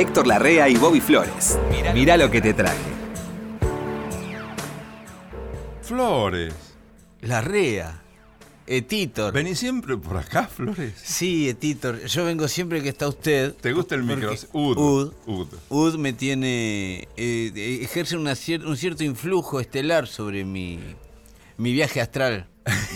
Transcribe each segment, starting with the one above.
Héctor Larrea y Bobby Flores. Mirá lo que te traje. Flores. Larrea. Etitor. ¿Venís siempre por acá, Flores? Sí, Etitor. Yo vengo siempre que está usted. ¿Te gusta el micro? Ud. Ud. Ud. Ud me tiene. eh, ejerce una cier- un cierto influjo estelar sobre mi, mi viaje astral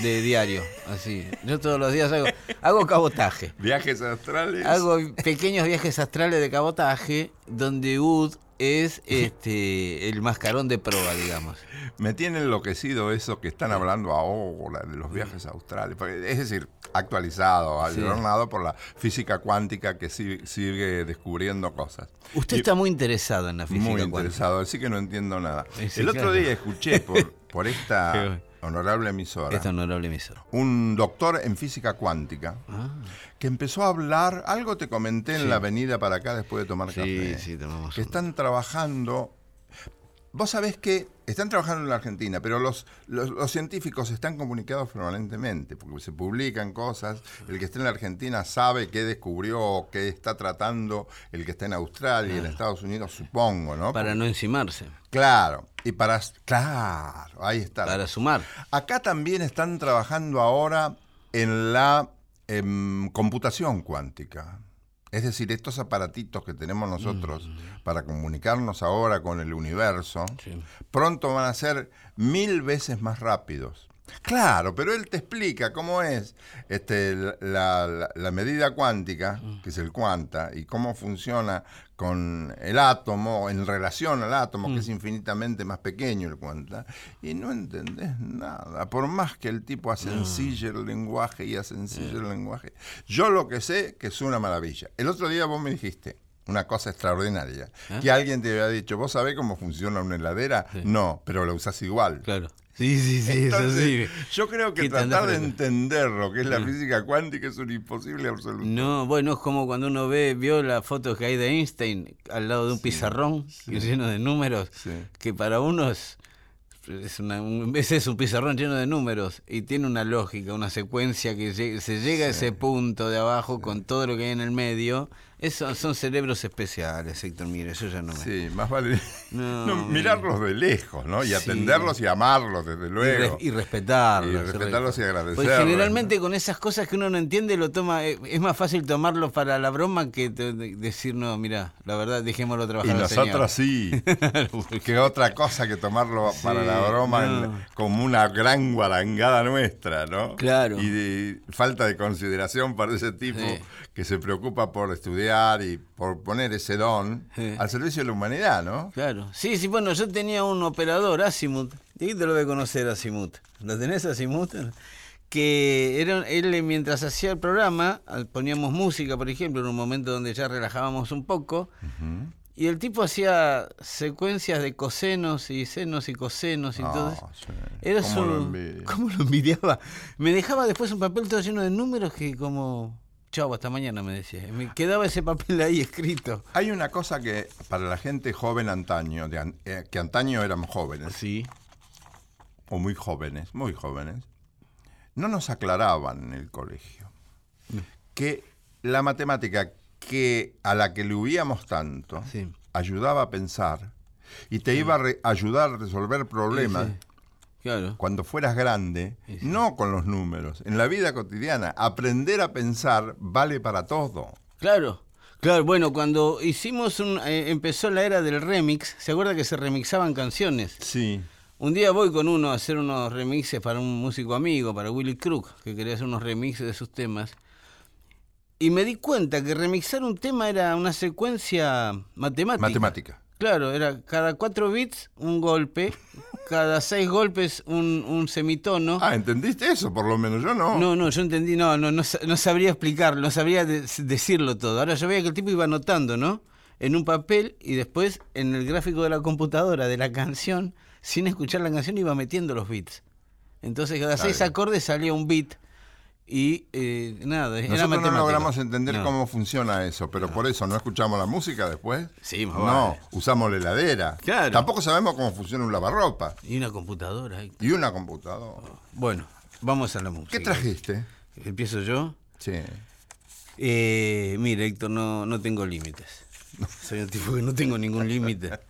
de diario. Así. Yo todos los días hago, hago cabotaje. Viajes astrales. Hago pequeños viajes astrales de cabotaje donde Ud es este el mascarón de proa, digamos. Me tiene enloquecido eso que están hablando ahora de los viajes australes. Es decir, actualizado, Sí. adornado por la física cuántica que si- sigue descubriendo cosas. Usted Y- está muy interesado en la física Muy cuántica. interesado, así que no entiendo nada. Sí, El otro día escuché por, por esta. Honorable emisora Esta honorable emisora. un doctor en física cuántica Ah, que empezó a hablar, algo te comenté en Sí. la avenida para acá después de tomar sí, café, sí, tomamos que están trabajando, vos sabés que están trabajando en la Argentina, pero los, los, los científicos están comunicados permanentemente, porque se publican cosas, el que está en la Argentina sabe qué descubrió, qué está tratando, el que está en Australia y en Estados Unidos, supongo, ¿no? Para no encimarse, Claro, y para... Claro, ahí está. para sumar. Acá también están trabajando ahora en la em, computación cuántica. Es decir, estos aparatitos que tenemos nosotros para comunicarnos ahora con el universo, Sí. pronto van a ser mil veces más rápidos. Claro, pero él te explica cómo es este, la, la- la medida cuántica, que es el cuanta, y cómo funciona con el átomo, en relación al átomo, que es infinitamente más pequeño el cuanta, y no entendés nada, por más que el tipo asencille el lenguaje y asencille el lenguaje. Yo lo que sé que es una maravilla. El otro día vos me dijiste una cosa extraordinaria, que alguien te había dicho, ¿vos sabés cómo funciona una heladera? No, pero la usás igual. Claro. Sí, sí, sí, eso Entonces, sí. Yo creo que ¿Qué te tratar de entender lo que es la física cuántica es un imposible absoluto. No, bueno, es como cuando uno ve, vio la foto que hay de Einstein al lado de un pizarrón lleno de números, Sí. que para unos es, una, un, es un pizarrón lleno de números y tiene una lógica, una secuencia que se llega a ese punto de abajo con todo lo que hay en el medio. Eso son cerebros especiales, Héctor, mire, eso ya no me... Sí, más vale No, no, mirarlos de lejos, ¿no? Y Sí. atenderlos y amarlos, desde Y, luego. res- y respetarlos. Y respetarlos y agradecerlos. Porque generalmente con esas cosas que uno no entiende, lo toma eh, es más fácil tomarlo para la broma que decir, no, mira, la verdad, dejémoslo Y trabajar. al nosotros sí. que otra cosa que tomarlo para la broma no. en- como una gran guarangada nuestra, ¿no? Claro. Y de falta de consideración para ese tipo Sí. Que se preocupa por estudiar y por poner ese don Sí. al servicio de la humanidad, ¿no? Claro. Sí, sí, bueno, yo tenía un operador, Asimut. Y te lo voy a conocer, Asimut. ¿Lo tenés, Asimut? Que era, él, mientras hacía el programa, poníamos música, por ejemplo, en un momento donde ya relajábamos un poco. Y el tipo hacía secuencias de cosenos y senos y cosenos y Ah, todo eso. sí. Era ¿Cómo su- lo envidio? ¿Cómo lo envidiaba? Me dejaba después un papel todo lleno de números que como... Chau, hasta mañana me decía. Me quedaba ese papel ahí escrito. Hay una cosa que para la gente joven antaño, de an- eh, que antaño éramos jóvenes, Sí. o muy jóvenes, muy jóvenes, no nos aclaraban en el colegio que la matemática que a la que le huíamos tanto Sí. ayudaba a pensar y te iba a re- ayudar a resolver problemas sí. Claro. cuando fueras grande, Sí, sí. no con los números, en la vida cotidiana. Aprender a pensar vale para todo. Claro. Claro, bueno, cuando hicimos un... eh, empezó la era del remix, ¿se acuerda que se remixaban canciones? Sí. Un día voy con uno a hacer unos remixes para un músico amigo, para Willy Crook, que quería hacer unos remixes de sus temas. Y me di cuenta que remixar un tema era una secuencia matemática. Matemática. Claro, era cada cuatro bits un golpe, cada seis golpes un, un semitono. Ah, ¿entendiste eso? Por lo menos yo no. No, no, yo entendí, no, no, no, sa- no sabría explicarlo, no sabría de- decirlo todo. Ahora yo veía que el tipo iba anotando, ¿no? En un papel y después en el gráfico de la computadora de la canción, sin escuchar la canción, iba metiendo los bits. Entonces cada seis acordes salía un bit y eh, nada, era Nosotros no logramos entender No. cómo funciona eso, pero por eso no escuchamos la música después. Sí, más No, vale. usamos la heladera. Claro. Tampoco sabemos cómo funciona un lavarropa Y una computadora. y una computadora. Bueno, vamos a la música. ¿Qué trajiste? ¿Empiezo yo? Sí. Eh, mire, Héctor, no, no tengo límites. Soy un tipo que no tengo ningún límite.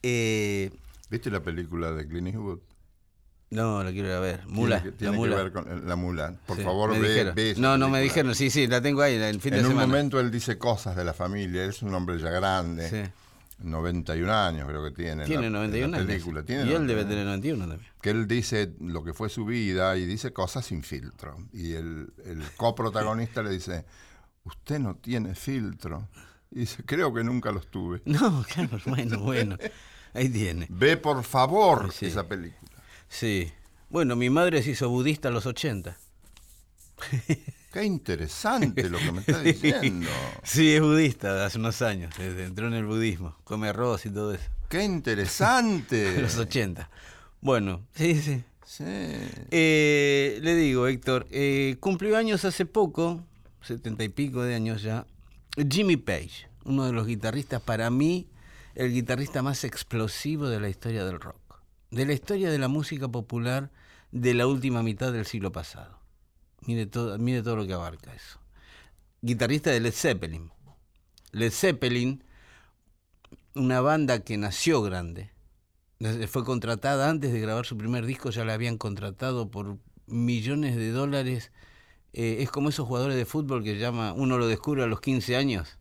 Eh, ¿Viste la película de Clint Eastwood? No, la quiero ir a ver. Mula. Tiene, que, la tiene mula. que ver con la mula. Por Sí, favor, ve, dijeron. ve esa No, no me dijeron. Sí, sí, la tengo ahí el fin En de un semana. momento él dice cosas de la familia. Él es un hombre ya grande. Sí. 91 años creo que tiene. en Tiene la- en la 91 años. película. Tiene y él 91. debe tener 91 también. que él dice lo que fue su vida y dice cosas sin filtro. Y el, el coprotagonista le dice, usted no tiene filtro. Y dice, creo que nunca los tuve. No, claro, bueno, bueno. Ahí tiene. Ve por favor Sí. esa película. Sí. Bueno, mi madre se hizo budista a los 80. Qué interesante lo que me está diciendo. Sí, es budista hace unos años. Entró en el budismo. Come arroz y todo eso. Qué interesante. A los 80. Bueno, sí, sí. Sí. Eh, le digo, Héctor, eh, cumplió años hace poco, setenta y pico de años ya, Jimmy Page, uno de los guitarristas, para mí, el guitarrista más explosivo de la historia del rock, de la historia de la música popular de la última mitad del siglo pasado. Mire todo, mire todo lo que abarca eso. Guitarrista de Led Zeppelin. Led Zeppelin, una banda que nació grande, fue contratada antes de grabar su primer disco, ya la habían contratado por millones de dólares. Eh, es como esos jugadores de fútbol que llama, uno lo descubre a los 15 años,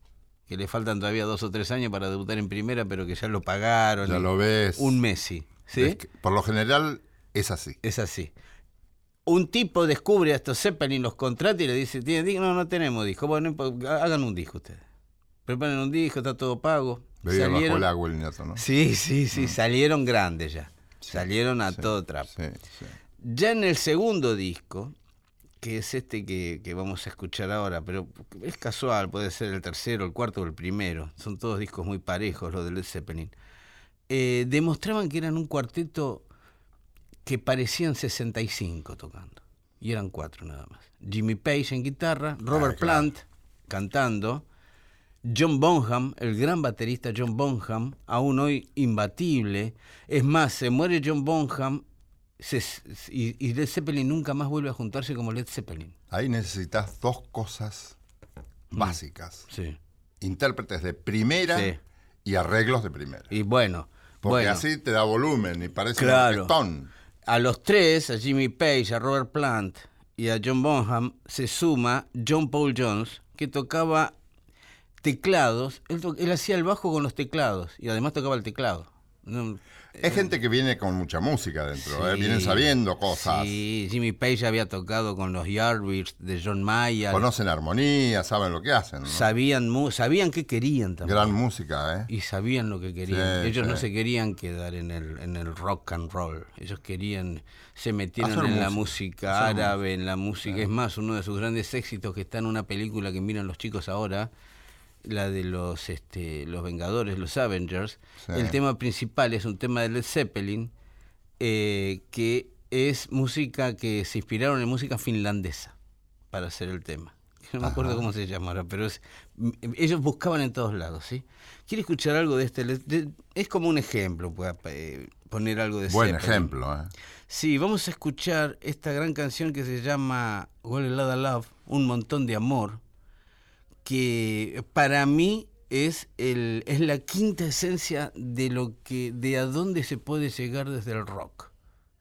que le faltan todavía dos o tres años para debutar en primera, pero que ya lo pagaron. Ya lo ves. Un Messi, ¿sí? Es que, por lo general es así. Es así. Un tipo descubre a estos Zeppelin, los contrata y le dice, ¿tiene disco? No, no tenemos disco. Bueno, no importa, hagan un disco ustedes. Preparen un disco, está todo pago. Veía bajo Salieron- el agua el nieto, ¿no? Sí, sí, sí, salieron grandes ya. Salieron a Sí, todo trapo. Ya en el segundo disco, que es este que, que vamos a escuchar ahora, pero es casual, puede ser el tercero, el cuarto o el primero, son todos discos muy parejos los de Led Zeppelin, eh, demostraban que eran un cuarteto que parecían 65 tocando, y eran cuatro nada más. Jimmy Page en guitarra, Robert Ah, claro. Plant cantando, John Bonham, el gran baterista John Bonham, aún hoy imbatible. Es más, se muere John Bonham se- y, y Led Zeppelin nunca más vuelve a juntarse como Led Zeppelin. Ahí necesitas dos cosas Mm. básicas. Sí. Intérpretes de primera Sí. y arreglos de primera. Y bueno, Porque bueno, así te da volumen y parece Claro. un orquestón. a los tres, a Jimmy Page, a Robert Plant y a John Bonham, se suma John Paul Jones, que tocaba teclados. Él, to- él hacía el bajo con los teclados y además tocaba el teclado. Es gente que viene con mucha música dentro, ¿eh? Vienen sabiendo cosas, Sí, Jimmy Page había tocado con los Yardbirds de John Mayer. conocen armonía, saben lo que hacen. ¿no? Sabían, sabían qué querían también. Gran música, ¿eh? Y sabían lo que querían. Sí, Ellos no se querían quedar en el, en el rock and roll. Ellos querían, se metieron en la música. árabe, en la música. Es más, uno de sus grandes éxitos que está en una película que miran los chicos ahora, la de los, este, los Vengadores, los Avengers. Sí. El tema principal es un tema de Led Zeppelin, eh, que es música que se inspiraron en música finlandesa para hacer el tema. No me acuerdo Ajá. cómo se llama ahora, pero es- m- ellos buscaban en todos lados, ¿sí? ¿Quiere escuchar algo de este? De- es como un ejemplo, pueda eh, poner algo de Buen Zeppelin. ejemplo, ¿eh? Sí, vamos a escuchar esta gran canción que se llama Well a Lot of Love, un montón de amor, que para mí es el es la quinta esencia de lo que de a dónde se puede llegar desde el rock,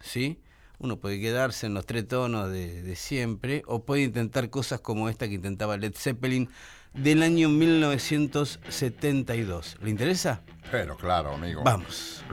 ¿sí? Uno puede quedarse en los tres tonos de, de siempre o puede intentar cosas como esta que intentaba Led Zeppelin del año 1972. ¿Le interesa? Pero claro, amigo. Vamos.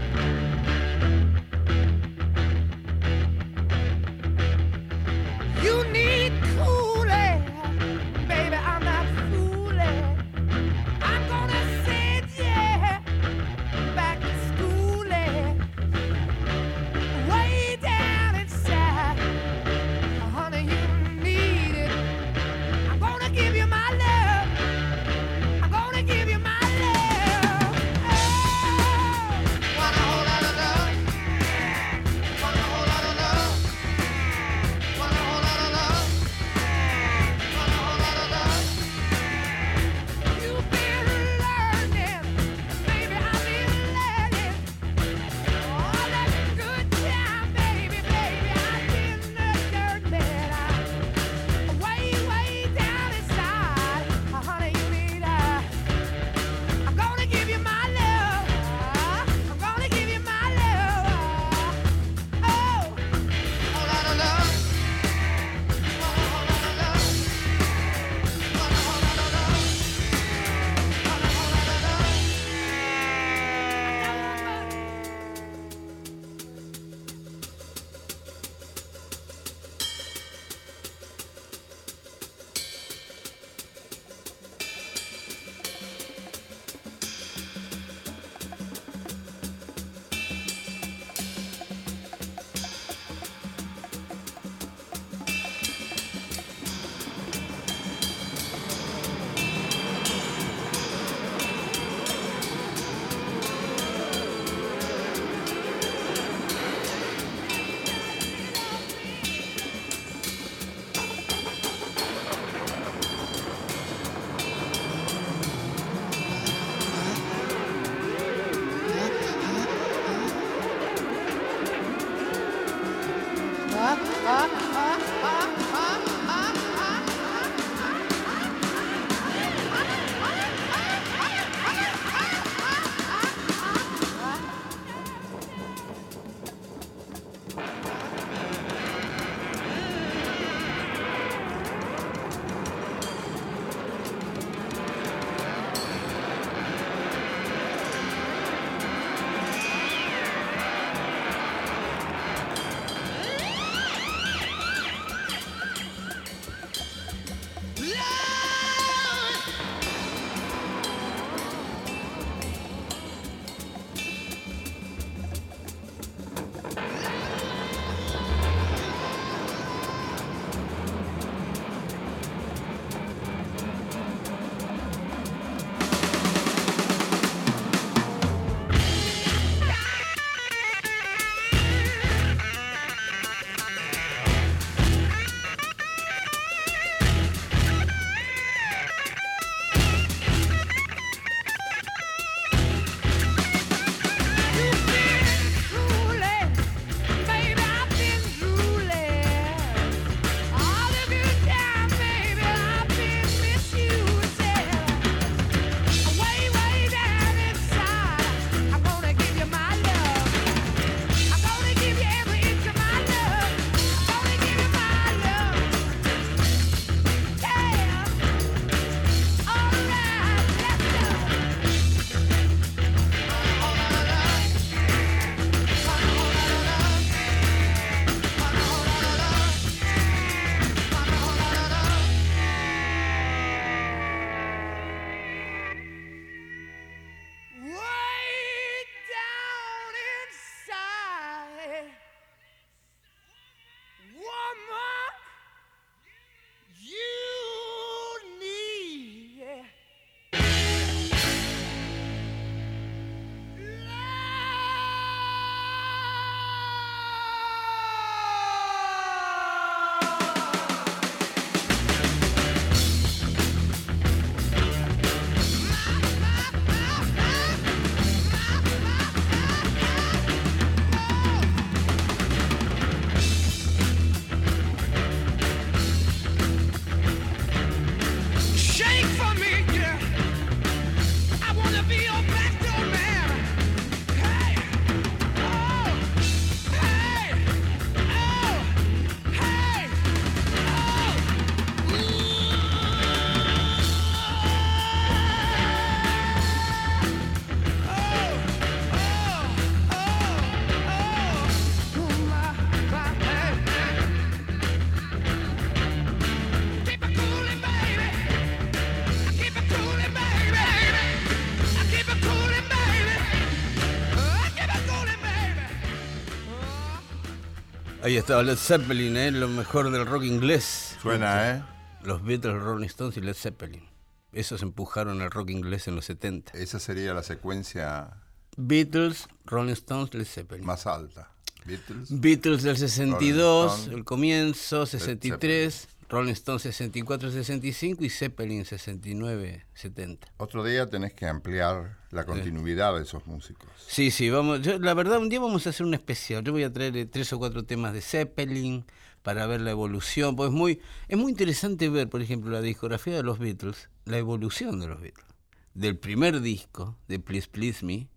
Ahí estaba Led Zeppelin, ¿eh? lo mejor del rock inglés. Suena, ¿eh? Los Beatles, Rolling Stones y Led Zeppelin. Esos empujaron el rock inglés en los 70. Esa sería la secuencia Beatles, Rolling Stones, Led Zeppelin. más alta. Beatles. Beatles del 62, Rolling Stone, el comienzo, Zeppelin. 63, Rolling Stone 64, 65 y Zeppelin 69, 70. Otro día tenés que ampliar la continuidad de esos músicos. Sí, sí, vamos. Yo, la verdad, un día vamos a hacer un especial. Yo voy a traer eh, tres o cuatro temas de Zeppelin para ver la evolución. Pues es muy, es muy interesante ver, por ejemplo, la discografía de los Beatles, la evolución de los Beatles. Del primer disco, de Please Please Me,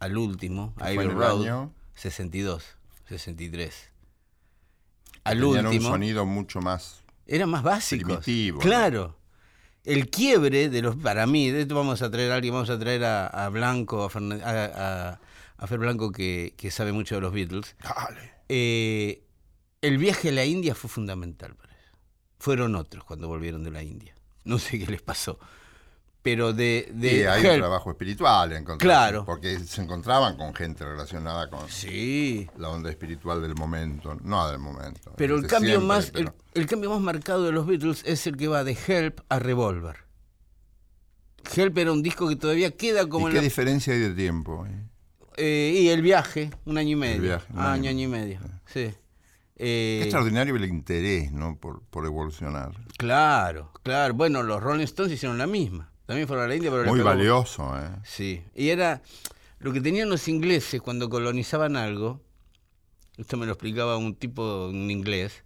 al último, ¿Qué fue Abbey en el Road, año? 62, 63. Al Tenían último. un sonido mucho más. Eran más básicos. Primitivo, ¿no? Claro. El quiebre de los, para mí, de esto vamos a traer a alguien, vamos a traer a, a Blanco, a, a- a Fer Blanco que, que sabe mucho de los Beatles. Dale. Eh, el viaje a la India fue fundamental para eso. Fueron otros cuando volvieron de la India. No sé qué les pasó. Pero de... de hay un trabajo espiritual en Claro. Porque se encontraban con gente relacionada con Sí. la onda espiritual del momento. No del momento. Pero el cambio, siempre, más, pero- el, el cambio más marcado de los Beatles es el que va de Help a Revolver. Help era un disco que todavía queda como ¿Y qué la- diferencia hay de tiempo? eh? Eh, y el viaje, un año y medio. viaje, un Ah, año. año, año y medio, sí. Qué Eh, extraordinario el interés, ¿no? Por, por evolucionar. claro, claro. Bueno, los Rolling Stones hicieron la misma. También fueron a la India, pero Muy valioso, ¿eh? Sí. Y era lo que tenían los ingleses cuando colonizaban algo. Esto me lo explicaba un tipo en inglés.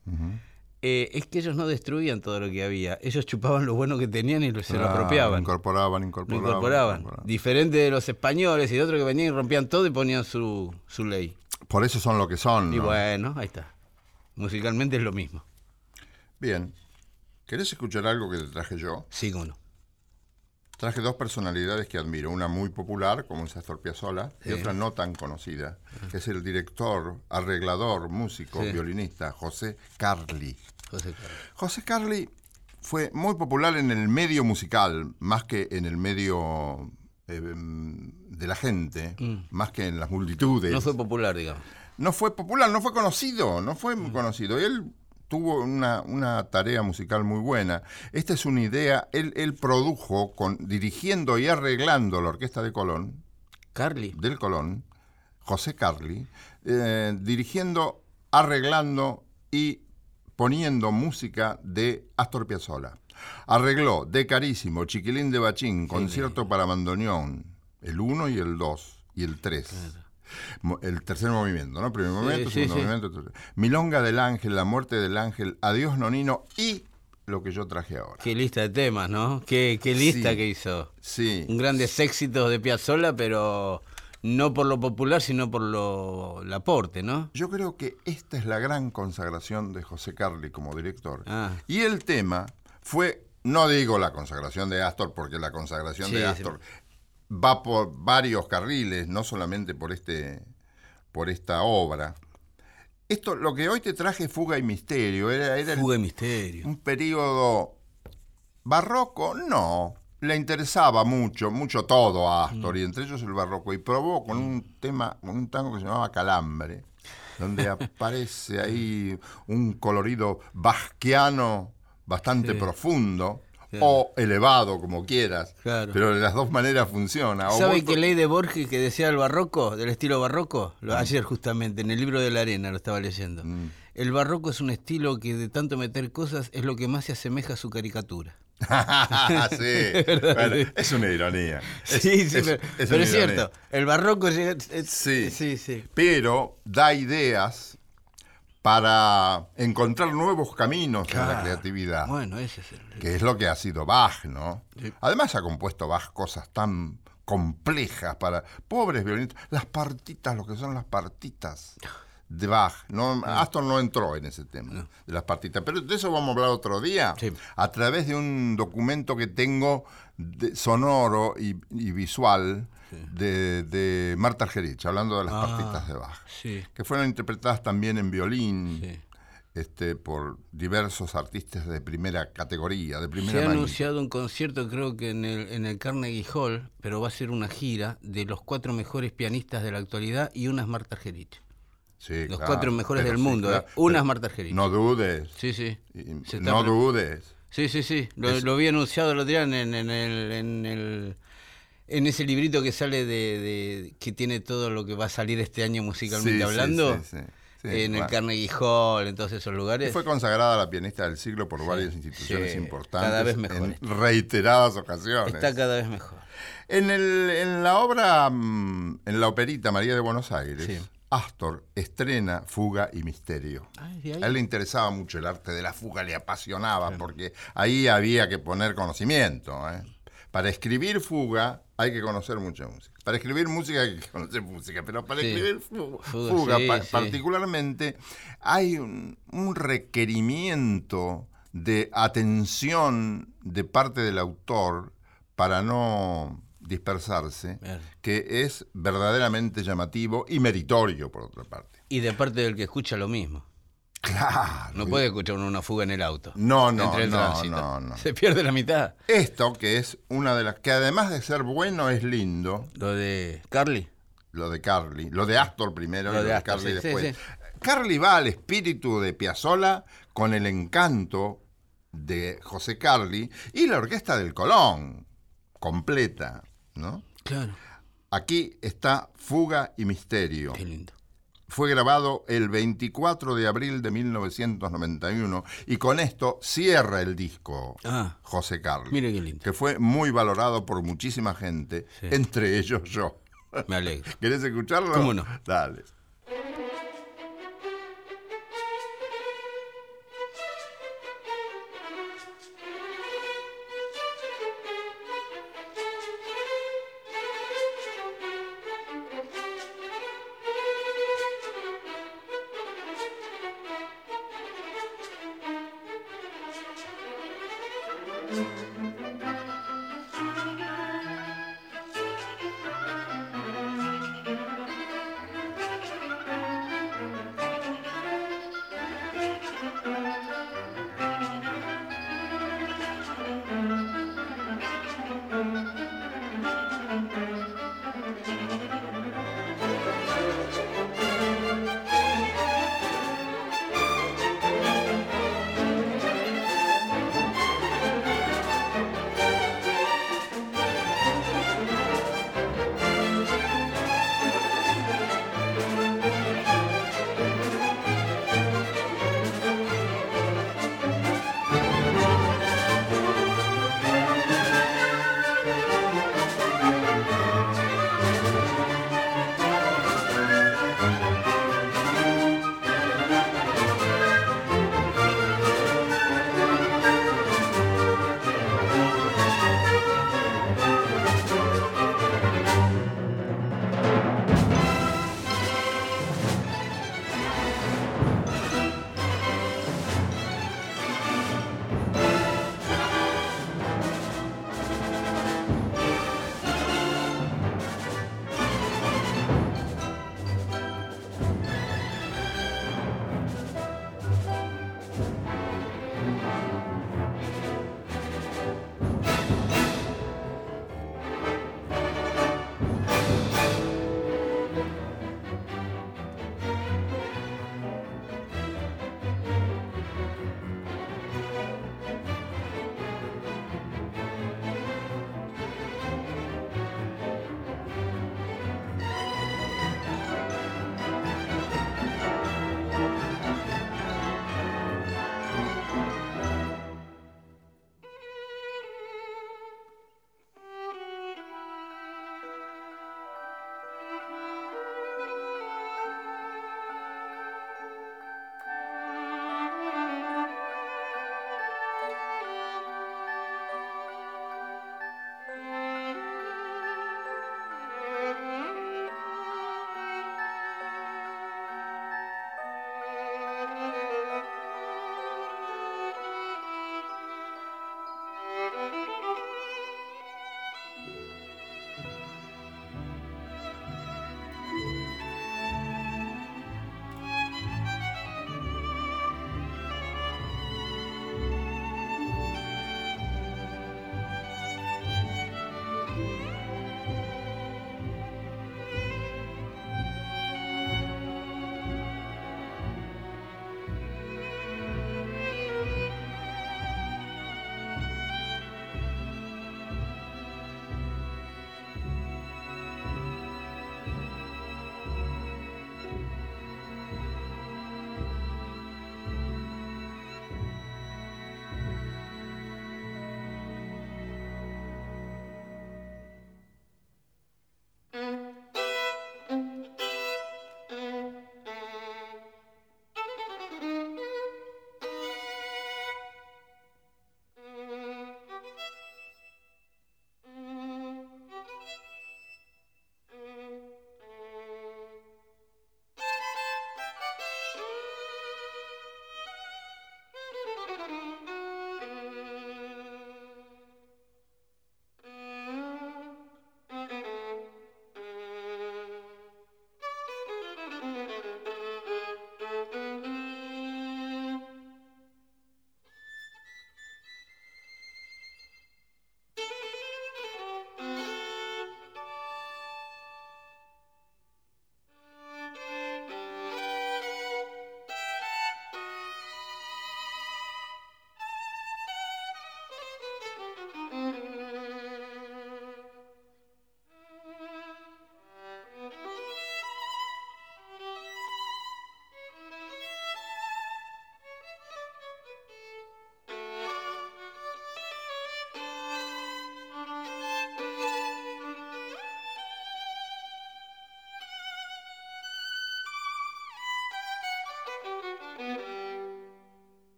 Eh, es que ellos no destruían todo lo que había. Ellos chupaban lo bueno que tenían y lo- se lo apropiaban. Incorporaban, Lo incorporaban. incorporaban. incorporaban. Diferente de los españoles y de otros que venían y rompían todo y ponían su, su ley. Por eso son lo que son. Y ¿no? bueno, ahí está. Musicalmente es lo mismo. Bien. ¿Querés escuchar algo que te traje yo? Sí, cómo no. Traje dos personalidades que admiro, una muy popular, como es Astor Piazzolla, y otra no tan conocida, que es el director, arreglador, músico, Sí. violinista, José Carli. José Carlos. José Carli fue muy popular en el medio musical, más que en el medio eh, de la gente, más que en las multitudes. Mm. No fue popular, digamos. No fue popular, no fue conocido, no fue muy conocido. Y él tuvo una, una tarea musical muy buena. Esta es una idea, él, él produjo, con, dirigiendo y arreglando la orquesta de Colón, Carly. del Colón, José Carli, eh, dirigiendo, arreglando y poniendo música de Astor Piazzolla. Arregló de Carísimo, Chiquilín de Bachín, Concierto para Bandoneón, el 1 y el 2 y el 3. Mo- El tercer movimiento, ¿no? Primer movimiento, sí, segundo sí. movimiento. tercer- Milonga del Ángel, La Muerte del Ángel, Adiós Nonino y lo que yo traje ahora. Qué lista de temas, ¿no? Qué, qué lista Sí. que hizo. Sí. Un grandes éxitos de Piazzolla, pero no por lo popular, sino por lo el aporte, ¿no? Yo creo que esta es la gran consagración de José Carli como director. Ah. Y el tema fue, no digo la consagración de Astor, porque la consagración Sí, de sí. Va por varios carriles, no solamente por, este, por esta obra. Esto, lo que hoy te traje, Fuga y Misterio, era, Fuga de misterio. un periodo barroco, no. Le interesaba mucho, mucho todo a Astor, y entre ellos el barroco. Y probó con un tema, con un tango que se llamaba Calambre, donde aparece ahí un colorido basquiano bastante Sí. profundo, Claro. o elevado, como quieras. Claro. Pero de las dos maneras funciona. ¿Sabe vos- qué ley de Borges que decía el barroco, del estilo barroco? Lo, ayer justamente, en el libro de la arena lo estaba leyendo. Mm. El barroco es un estilo que de tanto meter cosas es lo que más se asemeja a su caricatura. sí, bueno, es una ironía. Es- sí, sí, es- pero, es pero es cierto. El barroco es- Sí. sí, sí. pero da ideas para encontrar nuevos caminos en la Claro. creatividad, Bueno, ese es el... que es lo que ha sido Bach, ¿no? Sí. Además ha compuesto Bach cosas tan complejas para pobres violinistas, las partitas, lo que son las partitas de Bach. No, Astor no entró en ese tema de las partitas, pero de eso vamos a hablar otro día, Sí. a través de un documento que tengo de- sonoro y, y visual de, de Marta Argerich, hablando de las Ah. partitas de Bach Sí, que fueron interpretadas también en violín sí. este, por diversos artistas de primera categoría, de Se primera ha manera. anunciado un concierto, creo que en el, en el Carnegie Hall, pero va a ser una gira de los cuatro mejores pianistas de la actualidad y una es Marta Argerich. Sí, Los claro, cuatro mejores del mundo. claro. ¿eh? Una Pero es Marta Argerich. No dudes. Sí, sí. Se No dudes. Sí, sí, sí. Lo, Es- lo había anunciado el otro día en, en- en el, en el- en ese librito que sale de, de- que tiene todo lo que va a salir este año musicalmente Sí, hablando. sí, sí, sí, en el. Carnegie Hall, en todos esos Y lugares. Fue consagrada la pianista del siglo por varias instituciones sí, importantes cada vez mejor en está. reiteradas ocasiones. Está cada vez mejor. En, el, en la obra, mm, en la operita María de Buenos Aires, Sí. Astor estrena Fuga y Misterio. Ay. A él le interesaba mucho el arte de la fuga, le apasionaba, porque ahí había que poner conocimiento. ¿eh? Para escribir fuga hay que conocer mucha música. Para escribir música hay que conocer música, pero para Sí. escribir fu- Fuga, fuga, sí, pa- sí. particularmente, hay un, un requerimiento de atención de parte del autor para no dispersarse, que es verdaderamente llamativo y meritorio, por otra parte. Y de parte del que escucha lo mismo. Claro. No puede escuchar uno una fuga en el auto. No, no, entre el no, tránsito. no, no. Se pierde la mitad. Esto que es una de las que además de ser bueno es lindo, Lo de Carly. lo de Carly, lo de Astor primero Lo y lo de de Astor, Carly sí, sí, después. sí. Carly va al espíritu de Piazzolla con el encanto de José Carly y la orquesta del Colón completa, ¿no? Claro. Aquí está Fuga y Misterio. Qué lindo. Fue grabado el 24 de abril de 1991 y con esto cierra el disco Ah. José Carly. Mire qué lindo. que fue muy valorado por muchísima gente, Sí. entre ellos yo. Me alegro. ¿Querés escucharlo? ¿Cómo no? Dale.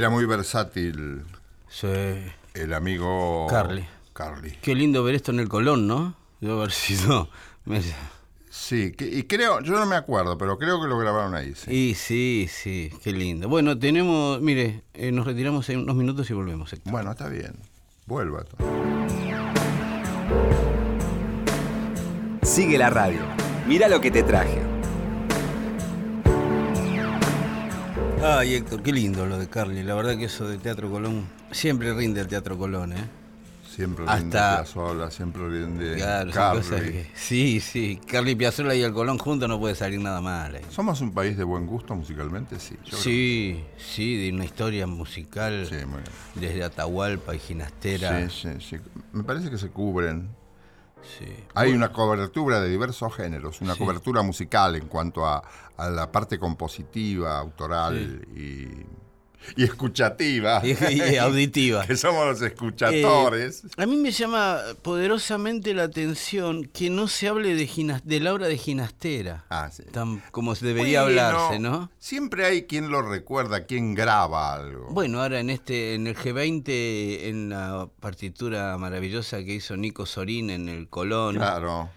Era muy versátil Sí. el amigo Carly. Carly. Qué lindo ver esto en el Colón, ¿no? Debe haber sido... Sí, que- y creo, yo no me acuerdo, pero creo que lo grabaron ahí. Sí. Y sí, sí, qué lindo. Bueno, tenemos, mire, eh, nos retiramos en unos minutos y volvemos. Héctor. Bueno, está bien. Vuelva. Sigue la radio. Mira lo que te traje. Ay, Héctor, qué lindo lo de Carly. La verdad que eso del Teatro Colón siempre rinde el Teatro Colón, ¿eh? Siempre Hasta- rinde Piazzolla, siempre rinde Claro, Carly. que- Sí, sí. Carly Piazzolla y el Colón juntos no puede salir nada mal. ¿eh? ¿Somos un país de buen gusto musicalmente? Sí. yo creo Sí, sí, de una historia musical Sí, muy bien. desde Atahualpa y Ginastera. Sí, sí, sí. Me parece que se cubren. Sí. Hay una cobertura de diversos géneros, una Sí. cobertura musical en cuanto a, a la parte compositiva, autoral y, y escuchativa. Y, y auditiva. que somos los escuchatores. Eh, a mí me llama poderosamente la atención que no se hable de, ginas- de la obra de Ginastera, Ah, sí. tan como se debería Bueno, hablarse, ¿no? Siempre hay quien lo recuerda, quien graba algo. Bueno, ahora en este, en el G20, en la partitura maravillosa que hizo Nico Sorín en el Colón, Claro.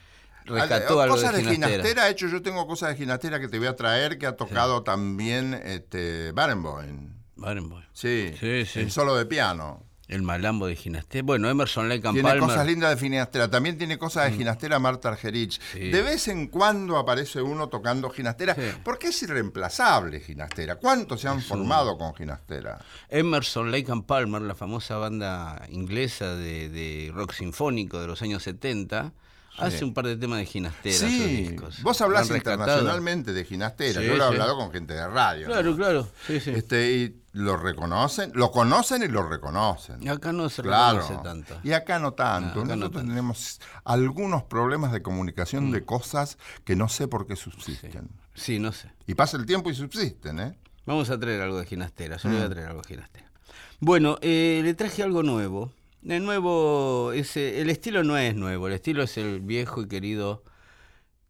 rescató algo cosas de de Ginastera. Ginastera, hecho yo tengo cosas de Ginastera que te voy a traer que ha tocado también este Barenboim. Barenboim. Sí, Sí, sí. el solo de piano. El malambo de Ginastera. Bueno, Emerson Lake and Tiene Palmer. cosas lindas de Ginastera. También tiene cosas de Ginastera Marta Argerich. Sí. De vez en cuando aparece uno tocando Ginastera. Sí. Porque es irreemplazable Ginastera. ¿Cuántos se han formado con Ginastera? Emerson, Lake and Palmer, la famosa banda inglesa de, de rock sinfónico de los años 70, hace un par de temas de Ginastera. en sus Sí, discos. vos hablás internacionalmente de Ginastera. Sí, Yo lo he hablado con gente de radio. ¿no? Claro, claro. Sí, sí. Este, y lo reconocen, lo conocen y lo reconocen. Y acá no se Claro. reconoce tanto. Y acá no tanto. No, acá no Nosotros tanto. Mm. tenemos algunos problemas de comunicación de cosas que no sé por qué subsisten. Sí, no sé. Y pasa el tiempo y subsisten, ¿eh? Vamos a traer algo de ginastera, yo Mm. voy a traer algo de ginastera. Bueno, eh, le traje algo nuevo. De nuevo, ese, el estilo no es nuevo, el estilo es el viejo y querido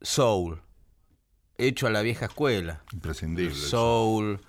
soul, hecho a la vieja escuela. Imprescindible. Soul,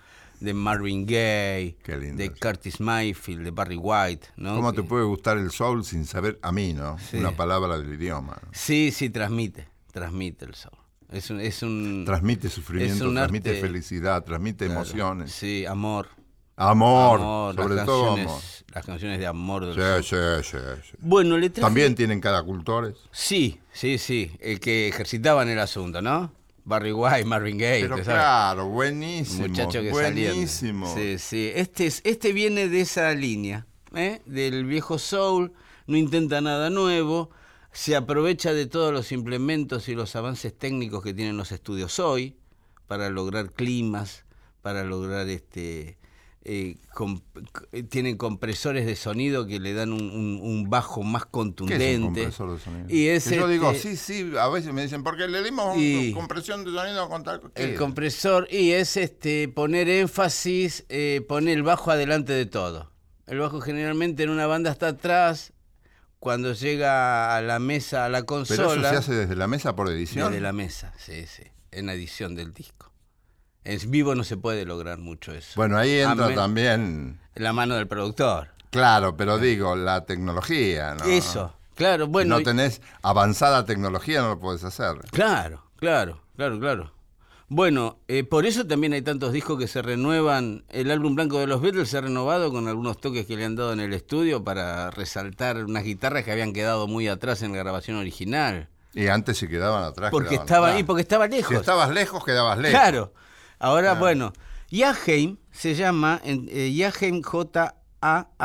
de Marvin Gaye, de eso. Curtis Mayfield, de Barry White, ¿no? ¿Cómo Que- te puede gustar el soul sin saber a mí, no? Sí. Una palabra del idioma. ¿no? Sí, sí, transmite, transmite el soul. Es un... Es un Transmite sufrimiento, transmite arte- felicidad, transmite claro, emociones. Sí, amor. Amor, Amor, sobre las todo amor. Las canciones de amor del Sí, sí, sí, sí. Bueno, le traje... También tienen caracultores. Sí, sí, sí, el que ejercitaban el asunto, ¿no? Barry White, Marvin Gaye, Pero claro, buenísimo. muchacho que salían. buenísimo. Sí, sí. Este, es, este viene de esa línea, ¿eh? del viejo soul, no intenta nada nuevo, se aprovecha de todos los implementos y los avances técnicos que tienen los estudios hoy para lograr climas, para lograr este... eh, c- tienen compresores de sonido que le dan un, un- un bajo más ¿Qué contundente. es un compresor de sonido? Y es Que yo digo, este- sí, sí, a veces me dicen, porque le dimos Y- compresión de sonido con tal... ¿qué El es? compresor y es este poner énfasis, eh, poner el bajo adelante de todo. El bajo generalmente en una banda está atrás, cuando llega a la mesa, a la Pero consola. eso se hace desde la mesa por edición. desde la mesa, sí, sí, en edición del disco. En vivo no se puede lograr mucho eso. Bueno, ahí entra Amén. también, la mano del productor. claro, pero digo, la tecnología, ¿no? Eso, claro, bueno. si no tenés avanzada tecnología, no lo puedes hacer. Claro, claro, claro, claro. Bueno, eh, por eso también hay tantos discos que se renuevan. El álbum blanco de los Beatles se ha renovado con algunos toques que le han dado en el estudio para resaltar unas guitarras que habían quedado muy atrás en la grabación original. Y antes se quedaban atrás. Porque quedaban estaba atrás. ahí, porque estaba lejos. Si estabas lejos, quedabas lejos. Claro. Ahora, bueno, Yaheim se llama, eh, Yaheim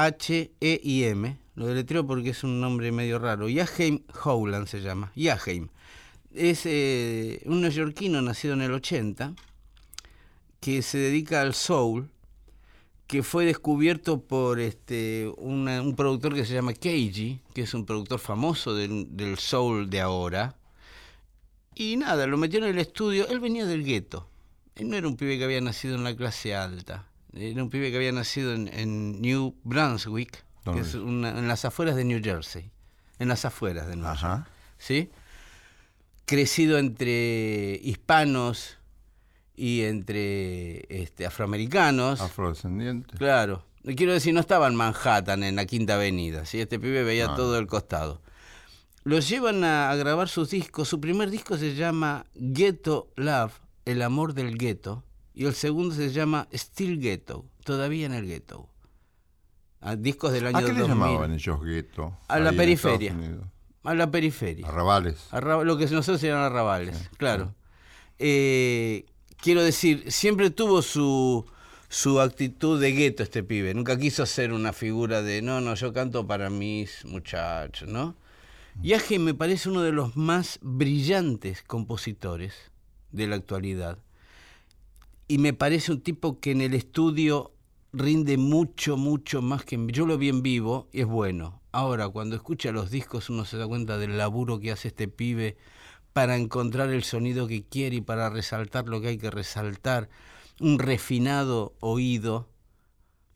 J-A-H-E-I-M. Lo deletreo porque es un nombre medio raro. Yaheim Howland se llama. Yaheim. Es eh, un neoyorquino nacido en el 80 que se dedica al soul, que fue descubierto por este una- un productor que se llama Keiji, que es un productor famoso del, del soul de ahora. Y nada, lo metió en el estudio. Él venía del gueto. Él no era un pibe que había nacido en la clase alta. Era un pibe que había nacido en, en New Brunswick, que ¿Dónde es es? una- en las afueras de New Jersey. En las afueras de Nueva York. Ajá. ¿sí? Crecido entre hispanos y entre este, afroamericanos. Afrodescendiente. Claro. Quiero decir, no estaba en Manhattan, en la Quinta Avenida. ¿sí? Este pibe veía No, todo el costado. Los llevan a, a grabar sus discos. Su primer disco se llama Ghetto Love, El amor del gueto. Y el segundo se llama Still Ghetto, todavía en el ghetto. A discos del año ¿A qué le 2000. llamaban ellos gueto? A la periferia. A la periferia. Arrabales. Arraba- lo que nosotros eran arrabales, claro. Eh, quiero decir, siempre tuvo su, su actitud de gueto este pibe. Nunca quiso ser una figura de, no, no, yo canto para mis muchachos, ¿no? Yaje me parece uno de los más brillantes compositores de la actualidad. Y me parece un tipo que en el estudio rinde mucho, mucho más que. Yo lo vi en vivo y es bueno. Ahora, cuando escucha los discos uno se da cuenta del laburo que hace este pibe para encontrar el sonido que quiere y para resaltar lo que hay que resaltar. Un refinado oído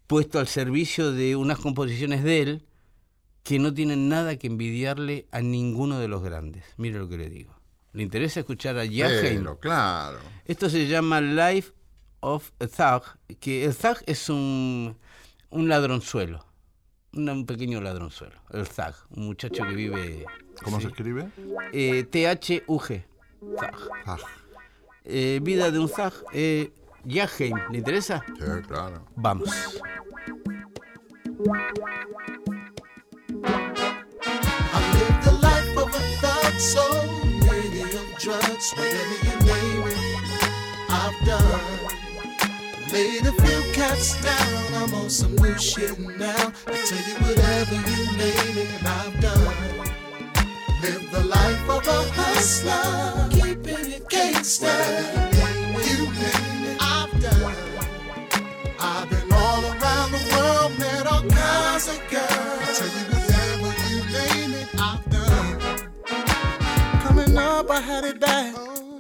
puesto al servicio de unas composiciones de él que no tienen nada que envidiarle a ninguno de los grandes. Mire lo que le digo. ¿Le interesa escuchar a Yaheim? Pero, claro. Esto se llama Life of a Thug, que el thug es un, un ladronzuelo, un, un pequeño ladronzuelo, el thug, un muchacho que vive... ¿Cómo sí, se escribe? eh, T-H-U-G, thug. Ah, Eh, vida de un thug, eh, ¿le interesa? sí, claro. Vamos. I live the life of a thug, so of drugs, whatever you name it, I've done. Laid a few cats down, I'm on some new shit now. I tell you whatever you name it, I've done. Live the life of a hustler, keeping it gangsta. You name it, I've done. I've been all around the world, met all kinds of girls. I tell you Had it bad.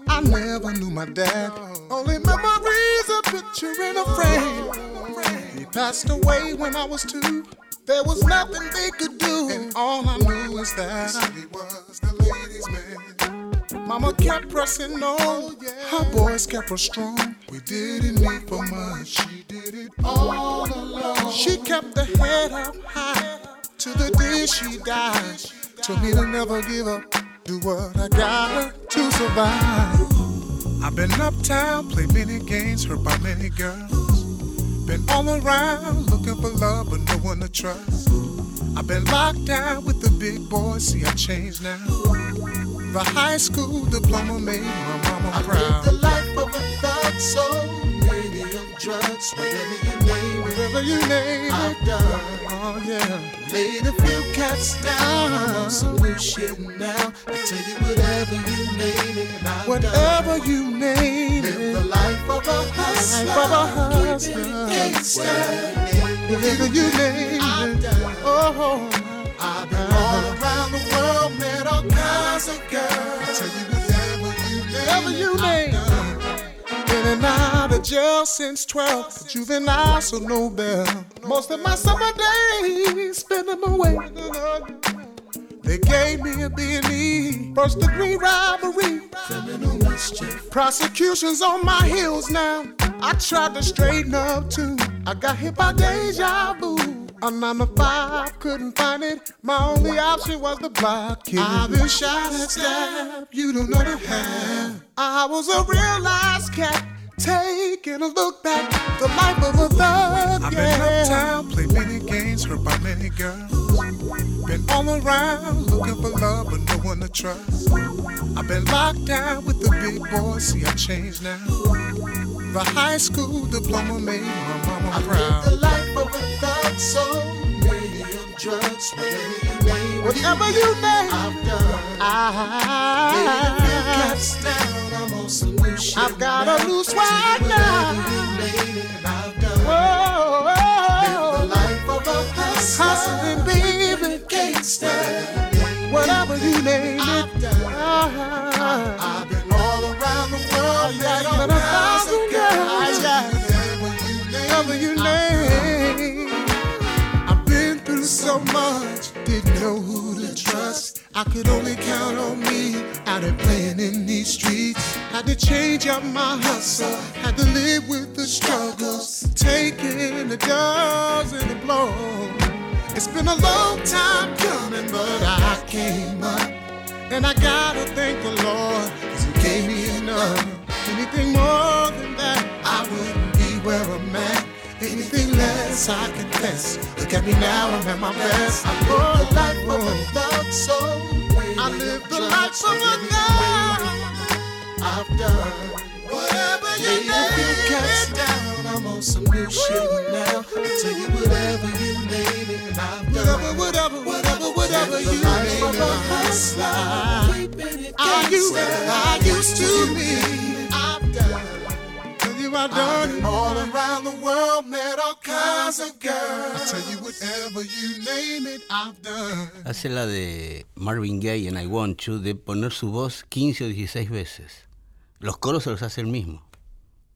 I never knew my dad. Only memories a picture in a frame. He passed away when I was two. There was nothing they could do, and all I knew was that he was the ladies' man. Mama kept pressing on, her boys kept her strong. We didn't need for much, she did it all alone. She kept her head up high to the day she died. Told me to never give up, do what I gotta to survive. I've been uptown, played many games, hurt by many girls. Been all around looking for love, but no one to trust. I've been locked down with the big boys, see I changed now. The high school diploma made my mama proud. I live the life of a thug soul, drugs, whatever you name it. Whatever you name it, I've done. oh yeah. Laid a few cats down. Some new shit now. I tell you whatever you name it, and I've done. Whatever you name Live the it, life of a hustler. life of a it hustler. gangster. whatever you name I've it, done. oh. I've been all around the world, met all kinds of girls. I Tell you whatever you name Whatever you name done. In and out of jail since 12, juvenile, so no bail. Most of my summer days, spend them away. They gave me a B&E, first degree robbery. Criminal mischief. Prosecution's on my heels now. I tried to straighten up too. I got hit by deja vu. A nine to five, couldn't find it. My only option was the block. kid. I've been shot and stabbed. You don't know the half. I was a real life cat. Taking a look back, the life of a thug. I've been uptown, played many games, hurt by many girls. Been all around looking for love, but no one to trust. I've been locked down with the big boys, see I changed now. The high school diploma made my mama I proud. the life of a thug lady of drugs, whatever you name. Whatever you name, I've done. Ah. Laid a few I, cats down, I'm I've got now. a new I swag tell you now. whatever you name it, and I've done. oh, Live the oh, life of a hustler, hustling, baby, gangster. whatever you name it. I've done. Ah, I've been all around the world, met all Met a kinds thousand of girls. girls, yeah. Whatever you name whatever you it, name. I've been through so much, didn't know who to trust. I could only count on me out and playing in these streets. Had to change up my hustle, had to live with the struggles, taking the dubs and the blows. It's been a long time coming, but I came up. And I gotta thank the Lord, cause He gave me enough. Anything more than that, I wouldn't be where I'm at. Anything less, I confess. Look at me now, I'm at my best. I live the life of a thug soul. I live the life of a thug. I've done. Whatever you Laid a few cats name it. down, I'm on some new shit now. I tell you whatever you name it, and I've Whatever, done. whatever, whatever, whatever the you name of a hustler. Keeping it I used. I used to you I done all around the world, met all kinds of girls. I tell you whatever you name it, I've done. Hace la de Marvin Gaye en I Want You de poner su voz 15 o 16 veces. Los coros se los hace él mismo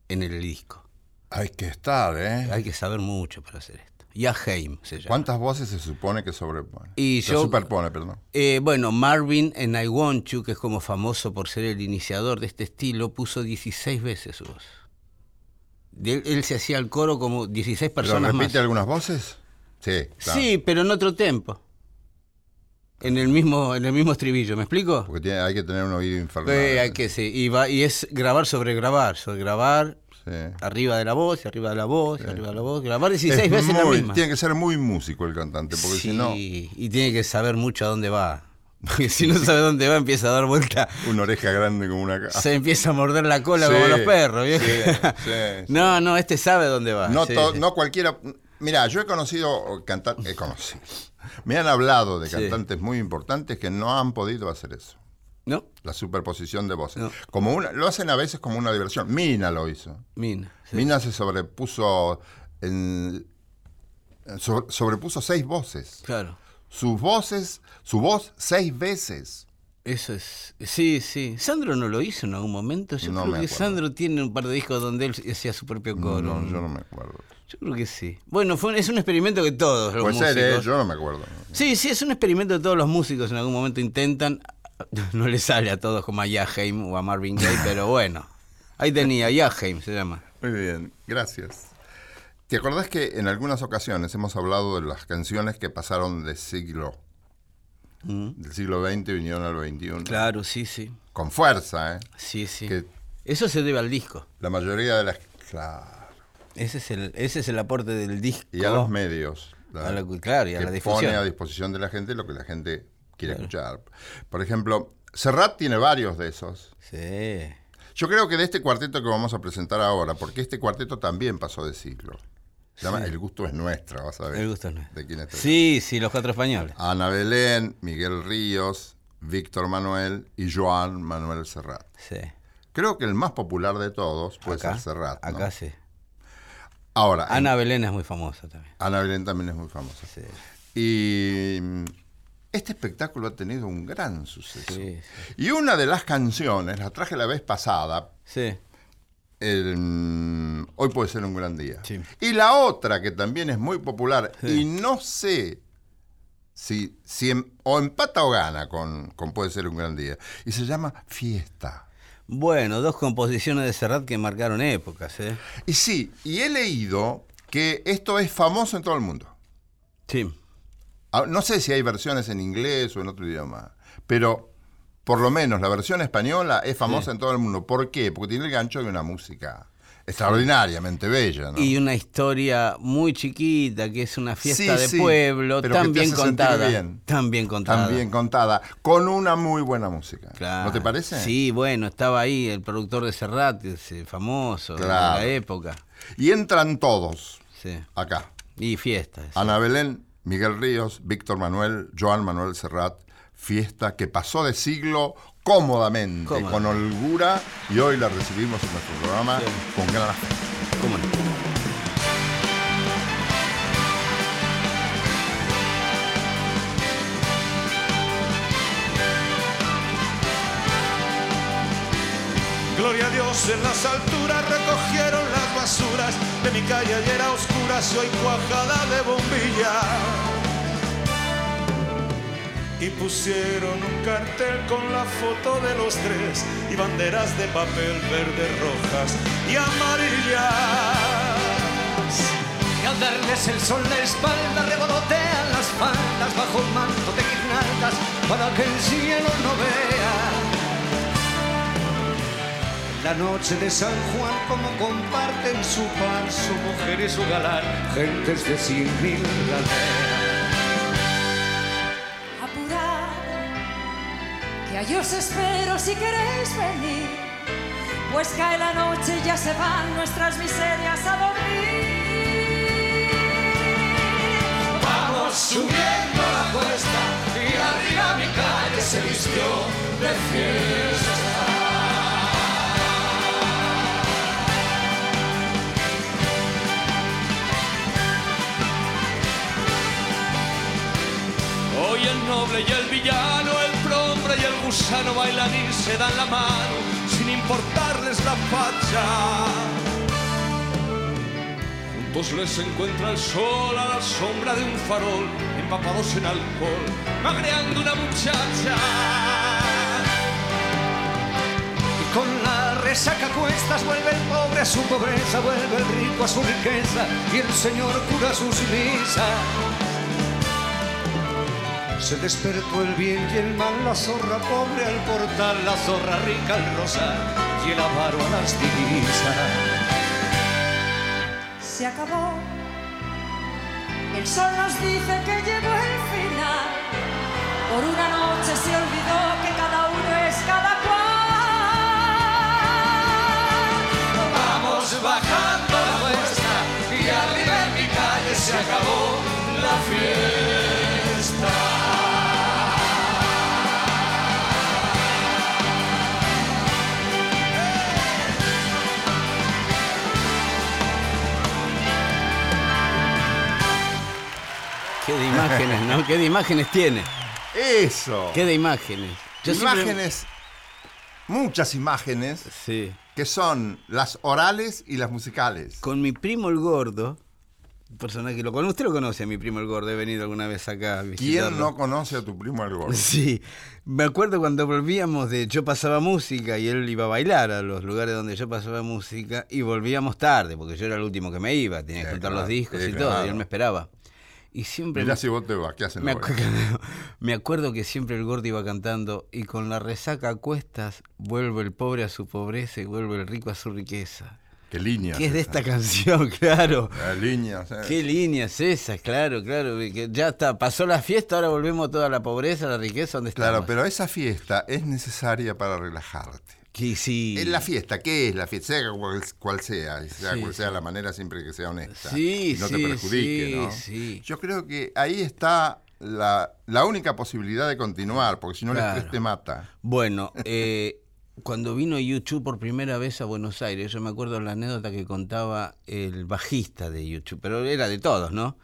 en el disco. Hay que estar, ¿eh? Hay que saber mucho para hacer esto. Ya Haim se llama. ¿Cuántas voces se supone que sobrepone? Y Se yo- superpone, perdón. Eh, bueno, Marvin en I Want You, que es como famoso por ser el iniciador de este estilo, puso 16 veces su voz. Él, él se hacía el coro como 16 ¿Pero personas más. repite algunas voces? Sí, claro. Sí, pero en otro tempo. En el mismo, en el mismo estribillo, ¿me explico? Porque tiene- hay que tener un oído infernal. Eh, hay que, sí, y, va- y es grabar sobre grabar, sobre grabar Sí. arriba de la voz, arriba de la voz, y arriba de la voz, grabar 16 Es veces la muy- misma. Tiene que ser muy músico el cantante, porque Sí, si no, y tiene que saber mucho a dónde va. Porque si no sabe dónde va, empieza a dar vuelta. una oreja grande como una. Se empieza a morder la cola Sí, como los perros, ¿viejo? sí, sí, sí. No, no, este sabe dónde va. No, no cualquiera. Mira, yo he conocido cantantes. He conocido. Me han hablado de cantantes muy importantes que no han podido hacer eso. ¿No? La superposición de voces. No. Como una, lo hacen a veces como una diversión. Mina lo hizo. Mina. Mina se sobrepuso en, so- sobrepuso seis voces. Claro. Sus voces, su voz seis veces. Eso es. Sí, sí. ¿Sandro no lo hizo en algún momento? Yo No creo me que. Sandro tiene un par de discos donde él hacía su propio coro. No, yo no me acuerdo. Yo creo que sí. Bueno, fue, un- es un experimento que todos los Puede músicos. ser, ¿eh? yo no me acuerdo. Sí, sí, es un experimento que todos los músicos en algún momento intentan. No le sale a todos como a Yaheim o a Marvin Gaye, pero bueno. Ahí tenía, Yaheim se llama. Muy bien, gracias. ¿Te acordás que en algunas ocasiones hemos hablado de las canciones que pasaron de siglo, del siglo XX vinieron al XXI? Claro, sí, sí. Con fuerza, ¿eh? Sí, sí. Que Eso se debe al disco. la mayoría de las... Claro. Ese es el, ese es el aporte del disco. Y a los medios. la- A la- claro, y a que la difusión. pone a disposición de la gente lo que la gente quiere escuchar. Por ejemplo, Serrat tiene varios de esos. Sí. Yo creo que de este cuarteto que vamos a presentar ahora, porque este cuarteto también pasó de siglo. Se llama El gusto es nuestro, vas a ver. El gusto es. ¿De quién estoy Sí, sí, los cuatro españoles. Ana Belén, Miguel Ríos, Víctor Manuel y Joan Manuel Serrat. Sí. Creo que el más popular de todos puede Acá, ser Serrat. ¿no? acá sí. Ahora, en- Ana Belén es muy famosa también. Ana Belén también es muy famosa. Sí, Y mm, este espectáculo ha tenido un gran suceso. sí, Y una de las canciones, la traje la vez pasada, sí. El, mm, Hoy puede ser un gran día. Sí. Y la otra que también es muy popular, y no sé si, si em- o empata o gana con, con Puede ser un gran día, y se llama Fiesta. Bueno, dos composiciones de Serrat que marcaron épocas, ¿eh? Y sí, y he leído que esto es famoso en todo el mundo. Sí. Ah, No sé si hay versiones en inglés o en otro idioma, pero por lo menos la versión española es famosa en todo el mundo. ¿Por qué? Porque tiene el gancho de una música extraordinariamente bella, ¿no? Y una historia muy chiquita, que es una fiesta Sí, de sí, pueblo, tan bien contada. bien. Tan bien contada. También contada, con una muy buena música. Claro. ¿No te parece? Sí, bueno, estaba ahí el productor de Serrat, ese famoso Claro. de la época. Y entran todos acá. Y fiestas. Ana Belén, Miguel Ríos, Víctor Manuel, Joan Manuel Serrat, fiesta que pasó de siglo cómodamente, con holgura, y hoy la recibimos en nuestro programa Sí. con gran afecto. ¿Cómo no? Gloria a Dios en las alturas recogieron las basuras de mi calle ayer a oscuras y hoy cuajada de bombillas. Y pusieron un cartel con la foto de los tres y banderas de papel verdes, rojas y amarillas. Y al darles el sol la espalda revolotean las faldas bajo un manto de guirnaldas para que el cielo no vea. La noche de San Juan como comparten su pan, su mujer y su galán, gentes de cien mil aldeas. Allí os espero si queréis venir, pues cae la noche y ya se van nuestras miserias a dormir. Vamos subiendo la cuesta y arriba mi calle se vistió de fiesta. Hoy el noble y el villano, y el gusano bailan y se dan la mano sin importarles la facha. Juntos les encuentra el sol a la sombra de un farol, empapados en alcohol, magreando una muchacha. Y con la resaca cuestas vuelve el pobre a su pobreza, vuelve el rico a su riqueza y el señor cura sus misas. Se despertó el bien y el mal, la zorra pobre al portal, la zorra rica al rosal y el avaro a las divisas. Se acabó. El sol nos dice que llegó el final. Por una noche se olvidó que cada uno es cada cual. Vamos bajando la cuesta y arriba en mi calle se acabó la fiesta. De imágenes, ¿no? Qué de imágenes tiene. Eso. Qué de imágenes. Yo siempre- imágenes, muchas imágenes Sí. que son las orales y las musicales. Con mi primo el gordo, personaje, lo, usted lo conoce a mi primo el gordo, he venido alguna vez acá a ¿Quién no conoce a tu primo el gordo? Sí, me acuerdo cuando volvíamos de yo pasaba música y él iba a bailar a los lugares donde yo pasaba música y volvíamos tarde, porque yo era el último que me iba, tenía que Sí, juntar claro, los discos sí, y todo, y él me esperaba. Y siempre Mirá me, si vos te vas, ¿qué hacen me, acu- me acuerdo que siempre el gordo iba cantando y con la resaca a cuestas vuelve el pobre a su pobreza y vuelve el rico a su riqueza. ¿Qué líneas? ¿Qué es de esta canción? Claro. Eh, líneas, eh. ¿Qué líneas esas? Claro, claro. que ya está, pasó la fiesta, ahora volvemos toda la pobreza, la riqueza, ¿dónde Claro, estamos? pero esa fiesta es necesaria para relajarte. Que sí. Es la fiesta, ¿qué es la fiesta? Sea cual, cual sea, sea Sí, cual sea sí. la manera, siempre que sea honesta. Sí, y no te sí, perjudique, sí, ¿no? sí. Yo creo que ahí está la, la única posibilidad de continuar, porque si no el Claro. estrés te mata. Bueno, eh, cuando vino YouTube por primera vez a Buenos Aires, yo me acuerdo la anécdota que contaba el bajista de YouTube, pero era de todos, ¿no?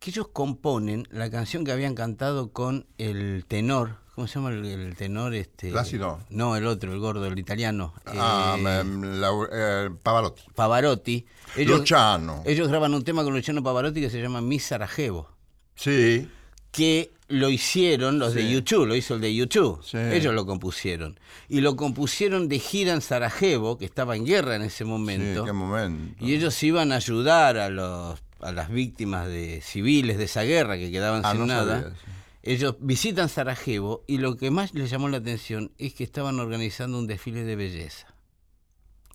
Que ellos componen la canción que habían cantado con el tenor, ¿cómo se llama el, el tenor? Este, Plácido. No, el otro, el gordo, el italiano. ah, eh, la- eh, Pavarotti. Pavarotti. Luciano. Ellos graban un tema con Luciano Pavarotti que se llama Mi Sarajevo. Sí, que lo hicieron los de Sí. YouTube, lo hizo el de YouTube. Sí. Ellos lo compusieron. Y lo compusieron de gira en Sarajevo, que estaba en guerra en ese sí, momento. qué momento. y ellos iban a ayudar a los a las víctimas de civiles de esa guerra que quedaban Ah, sin no nada. sabía, sí. Ellos visitan Sarajevo y lo que más les llamó la atención es que estaban organizando un desfile de belleza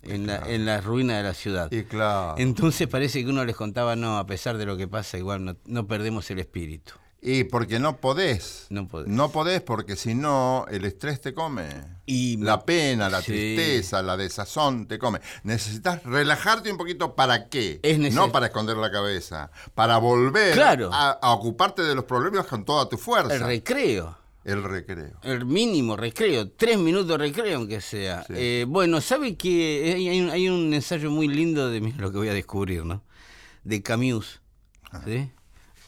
en la, en la ruina de la ciudad. Y claro. Entonces parece que uno les contaba, no, a pesar de lo que pasa, igual no, no perdemos el espíritu. Y porque no podés. No podés. No podés porque si no, el estrés te come. Y La pena, la Sí. tristeza, la desazón te come. Necesitas relajarte un poquito para qué. Es no para esconder la cabeza. Para volver Claro. a, a ocuparte de los problemas con toda tu fuerza. El recreo, El recreo. el mínimo recreo, tres minutos de recreo aunque sea. Sí. Eh, bueno, ¿sabe que hay, hay un, hay un ensayo muy lindo de lo que voy a descubrir, ¿no? De Camus, ¿sí?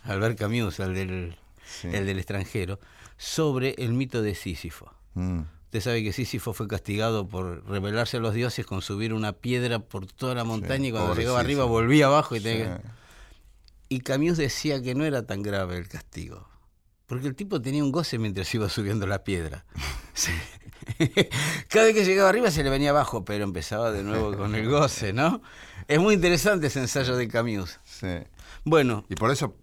Albert Camus, el del, Sí. el del extranjero, sobre el mito de Sísifo. Mm. Usted sabe que Sísifo fue castigado por rebelarse a los dioses con subir una piedra por toda la montaña y cuando llegaba arriba volvía abajo y tenía que- Y Camus decía que no era tan grave el castigo. Porque el tipo tenía un goce mientras iba subiendo la piedra. Sí. Cada vez que llegaba arriba se le venía abajo, pero empezaba de nuevo con el goce, ¿no? Es muy interesante ese ensayo de Camus. Sí. Bueno, Y por eso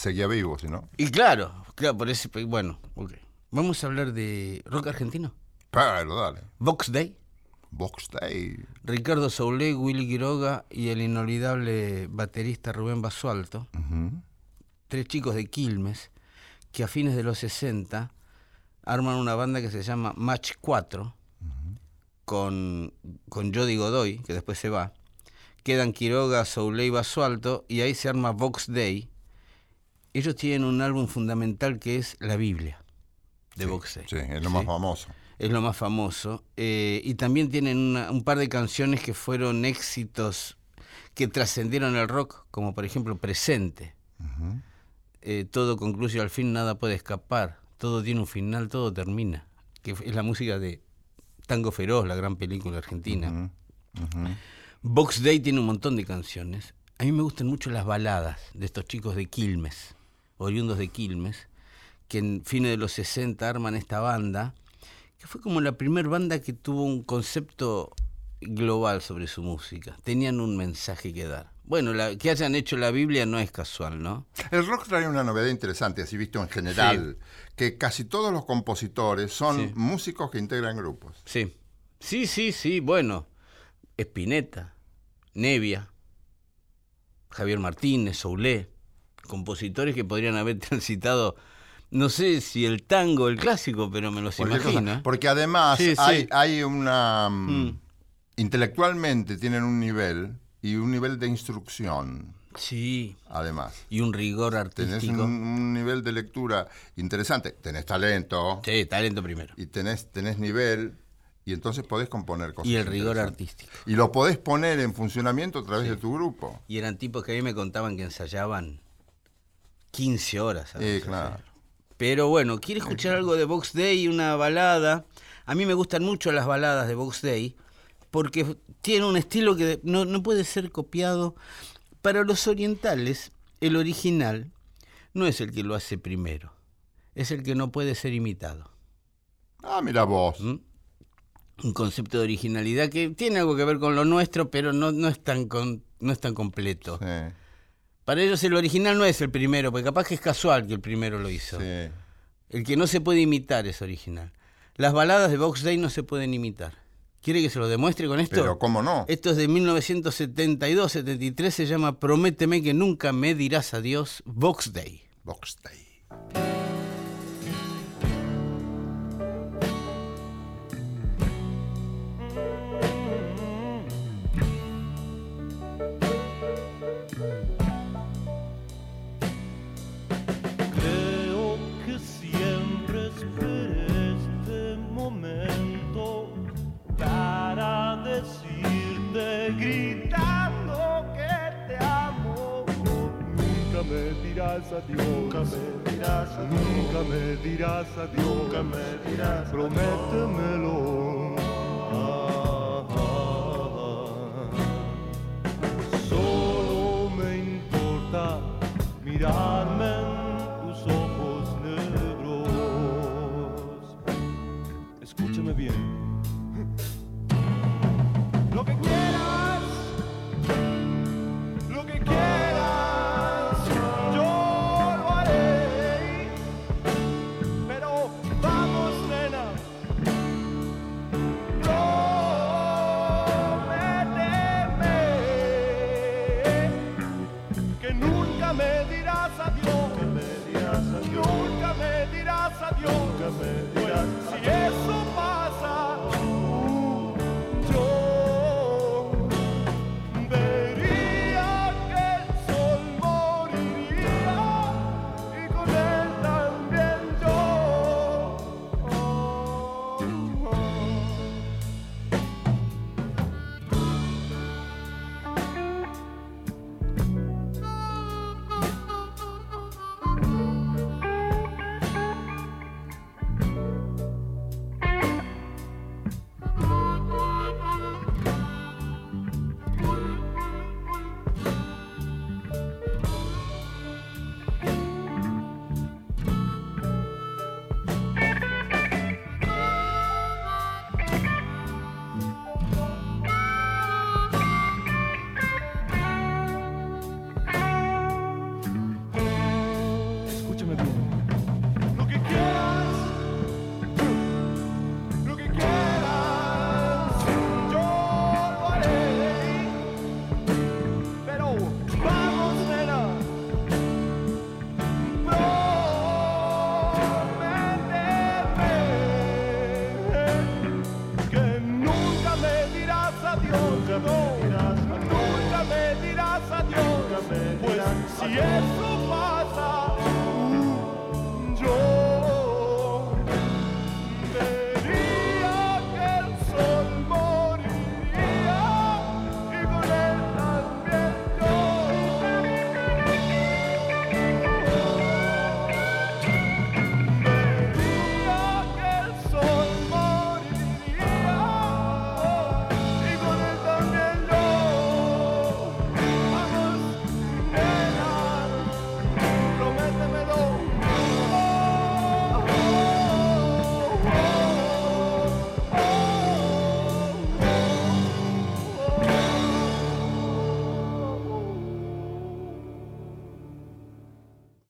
seguía vivo, si no. y claro, claro, por eso, bueno, ok. Vamos a hablar de rock argentino. Pero dale. Vox Day. Box Day. Ricardo Soule, Willy Quiroga y el inolvidable baterista Rubén Basualto. Tres chicos de Quilmes que a fines de los 60 arman una banda que se llama Match 4 con, con Jody Godoy, que después se va. Quedan Quiroga, Soule y Basualto y ahí se arma Vox Day. Ellos tienen un álbum fundamental que es la Biblia de Vox Day. Sí, es lo más ¿sí? famoso. es lo más famoso. Eh, y también tienen una- un par de canciones que fueron éxitos que trascendieron el rock, como por ejemplo Presente. Ujú. Eh, todo concluye al fin, nada puede escapar. Todo tiene un final, todo termina. Que es la música de Tango Feroz, la gran película argentina. Ujú. Box Day tiene un montón de canciones. A mí me gustan mucho las baladas de estos chicos de Quilmes, oriundos de Quilmes, que en fines de los 60 arman esta banda, que fue como la primera banda que tuvo un concepto global sobre su música. Tenían un mensaje que dar. Bueno, la- que hayan hecho la Biblia no es casual, ¿no? El rock trae una novedad interesante, así visto en general, que casi todos los compositores son Sí. músicos que integran grupos. Sí. Sí, sí, sí, bueno. Espineta, Nevia, Javier Martínez, Soulé, compositores que podrían haber transitado, no sé si el tango, el clásico, pero me los imagino. ¿eh? Porque además Sí, sí. Hay, hay una... mm, Mm. Intelectualmente tienen un nivel y un nivel de instrucción, Sí, además. y un rigor Tenés artístico. un, un nivel de lectura interesante. Tenés talento Sí, talento primero. y tenés, tenés nivel y entonces podés componer cosas. Y el rigor artístico. Y lo podés poner en funcionamiento a través de tu grupo. Y eran tipos que a mí me contaban que ensayaban 15 horas. a Sí, claro. Pero bueno, quiere escuchar algo de Box Day, una balada. A mí me gustan mucho las baladas de Box Day porque tiene un estilo que no, no puede ser copiado. Para los orientales, el original no es el que lo hace primero, es el que no puede ser imitado. Ah, mira vos. ¿Mm? Un concepto de originalidad que tiene algo que ver con lo nuestro, pero no, no, es, tan con- no es tan completo. Sí, Para ellos el original no es el primero, porque capaz que es casual que el primero lo hizo. sí. El que no se puede imitar es original. Las baladas de Box Day no se pueden imitar. ¿Quiere que se lo demuestre con esto? Pero cómo no. Esto es de 1972-73, se llama Prométeme que nunca me dirás adiós, Box Day. Box Day. Adiós, nunca me dirás adiós, nunca me dirás adiós, nunca me dirás prométemelo.